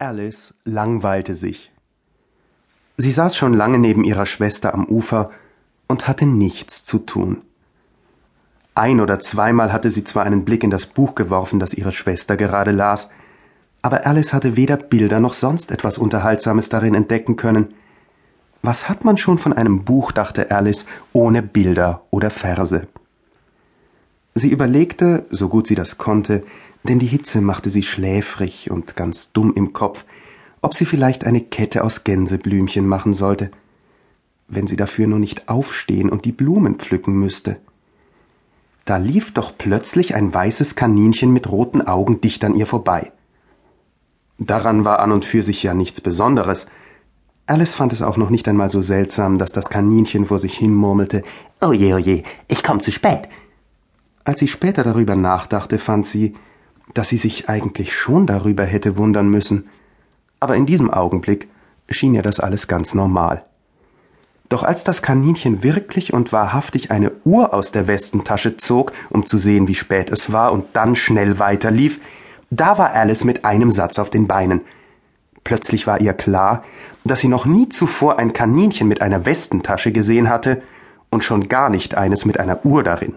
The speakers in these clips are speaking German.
Alice langweilte sich. Sie saß schon lange neben ihrer Schwester am Ufer und hatte nichts zu tun. Ein oder zweimal hatte sie zwar einen Blick in das Buch geworfen, das ihre Schwester gerade las, aber Alice hatte weder Bilder noch sonst etwas Unterhaltsames darin entdecken können. Was hat man schon von einem Buch, dachte Alice, ohne Bilder oder Verse? Sie überlegte, so gut sie das konnte, denn die Hitze machte sie schläfrig und ganz dumm im Kopf, ob sie vielleicht eine Kette aus Gänseblümchen machen sollte, wenn sie dafür nur nicht aufstehen und die Blumen pflücken müsste. Da lief doch plötzlich ein weißes Kaninchen mit roten Augen dicht an ihr vorbei. Daran war an und für sich ja nichts Besonderes. Alice fand es auch noch nicht einmal so seltsam, dass das Kaninchen vor sich hin murmelte, Oje, oje, ich komm zu spät. Als sie später darüber nachdachte, fand sie, dass sie sich eigentlich schon darüber hätte wundern müssen, aber in diesem Augenblick schien ihr das alles ganz normal. Doch als das Kaninchen wirklich und wahrhaftig eine Uhr aus der Westentasche zog, um zu sehen, wie spät es war, und dann schnell weiterlief, da war Alice mit einem Satz auf den Beinen. Plötzlich war ihr klar, dass sie noch nie zuvor ein Kaninchen mit einer Westentasche gesehen hatte und schon gar nicht eines mit einer Uhr darin.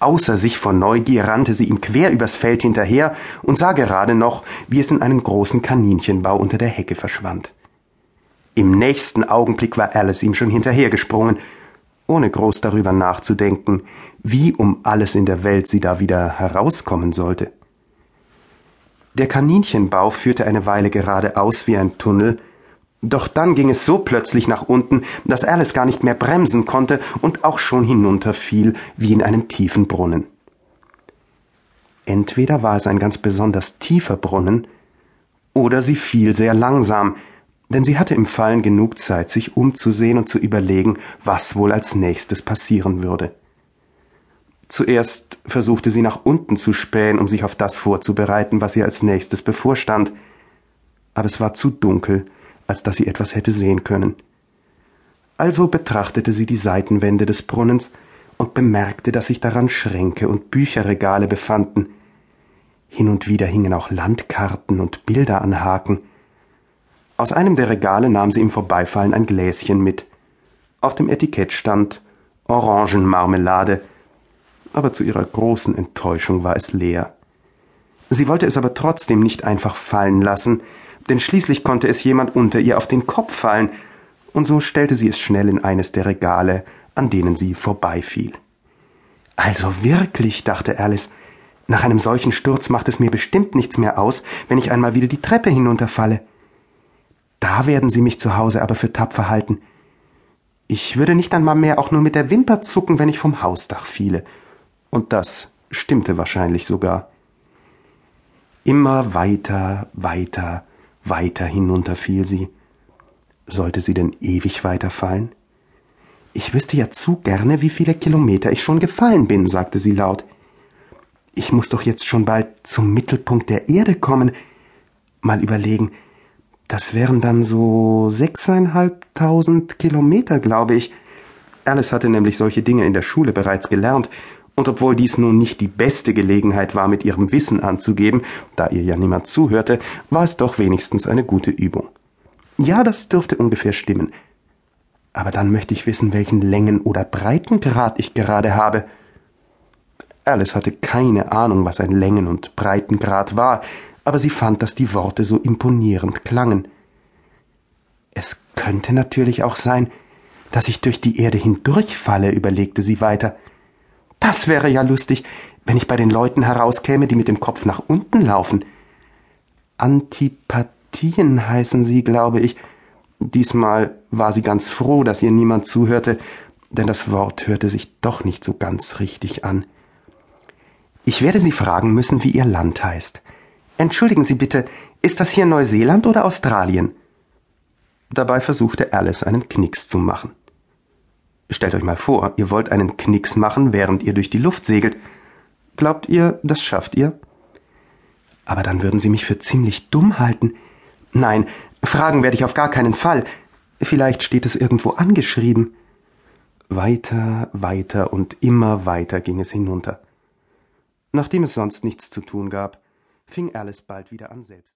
Außer sich vor Neugier rannte sie ihm quer übers Feld hinterher und sah gerade noch, wie es in einen großen Kaninchenbau unter der Hecke verschwand. Im nächsten Augenblick war Alice ihm schon hinterhergesprungen, ohne groß darüber nachzudenken, wie um alles in der Welt sie da wieder herauskommen sollte. Der Kaninchenbau führte eine Weile geradeaus wie ein Tunnel, doch dann ging es so plötzlich nach unten, dass Alice gar nicht mehr bremsen konnte und auch schon hinunterfiel wie in einen tiefen Brunnen. Entweder war es ein ganz besonders tiefer Brunnen, oder sie fiel sehr langsam, denn sie hatte im Fallen genug Zeit, sich umzusehen und zu überlegen, was wohl als nächstes passieren würde. Zuerst versuchte sie nach unten zu spähen, um sich auf das vorzubereiten, was ihr als nächstes bevorstand, aber es war zu dunkel, als dass sie etwas hätte sehen können. Also betrachtete sie die Seitenwände des Brunnens und bemerkte, dass sich daran Schränke und Bücherregale befanden. Hin und wieder hingen auch Landkarten und Bilder an Haken. Aus einem der Regale nahm sie im Vorbeifallen ein Gläschen mit. Auf dem Etikett stand Orangenmarmelade, aber zu ihrer großen Enttäuschung war es leer. Sie wollte es aber trotzdem nicht einfach fallen lassen, denn schließlich konnte es jemand unter ihr auf den Kopf fallen, und so stellte sie es schnell in eines der Regale, an denen sie vorbeifiel. Also wirklich, dachte Alice, nach einem solchen Sturz macht es mir bestimmt nichts mehr aus, wenn ich einmal wieder die Treppe hinunterfalle. Da werden sie mich zu Hause aber für tapfer halten. Ich würde nicht einmal mehr auch nur mit der Wimper zucken, wenn ich vom Hausdach fiele. Und das stimmte wahrscheinlich sogar. Immer weiter, weiter, weiter hinunter fiel sie. Sollte sie denn ewig weiterfallen? Ich wüsste ja zu gerne, wie viele Kilometer ich schon gefallen bin, sagte sie laut. Ich muss doch jetzt schon bald zum Mittelpunkt der Erde kommen. Mal überlegen, das wären dann so sechseinhalbtausend Kilometer, glaube ich. Alice hatte nämlich solche Dinge in der Schule bereits gelernt und obwohl dies nun nicht die beste Gelegenheit war, mit ihrem Wissen anzugeben, da ihr ja niemand zuhörte, war es doch wenigstens eine gute Übung. Ja, das dürfte ungefähr stimmen. Aber dann möchte ich wissen, welchen Längen- oder Breitengrad ich gerade habe. Alice hatte keine Ahnung, was ein Längen- und Breitengrad war, aber sie fand, dass die Worte so imponierend klangen. Es könnte natürlich auch sein, dass ich durch die Erde hindurchfalle, überlegte sie weiter. Das wäre ja lustig, wenn ich bei den Leuten herauskäme, die mit dem Kopf nach unten laufen. Antipathien heißen sie, glaube ich. Diesmal war sie ganz froh, dass ihr niemand zuhörte, denn das Wort hörte sich doch nicht so ganz richtig an. Ich werde Sie fragen müssen, wie Ihr Land heißt. Entschuldigen Sie bitte, ist das hier Neuseeland oder Australien? Dabei versuchte Alice einen Knicks zu machen. Stellt euch mal vor, ihr wollt einen Knicks machen, während ihr durch die Luft segelt. Glaubt ihr, das schafft ihr? Aber dann würden sie mich für ziemlich dumm halten. Nein, fragen werde ich auf gar keinen Fall. Vielleicht steht es irgendwo angeschrieben. Weiter, weiter und immer weiter ging es hinunter. Nachdem es sonst nichts zu tun gab, fing Alice bald wieder an selbst.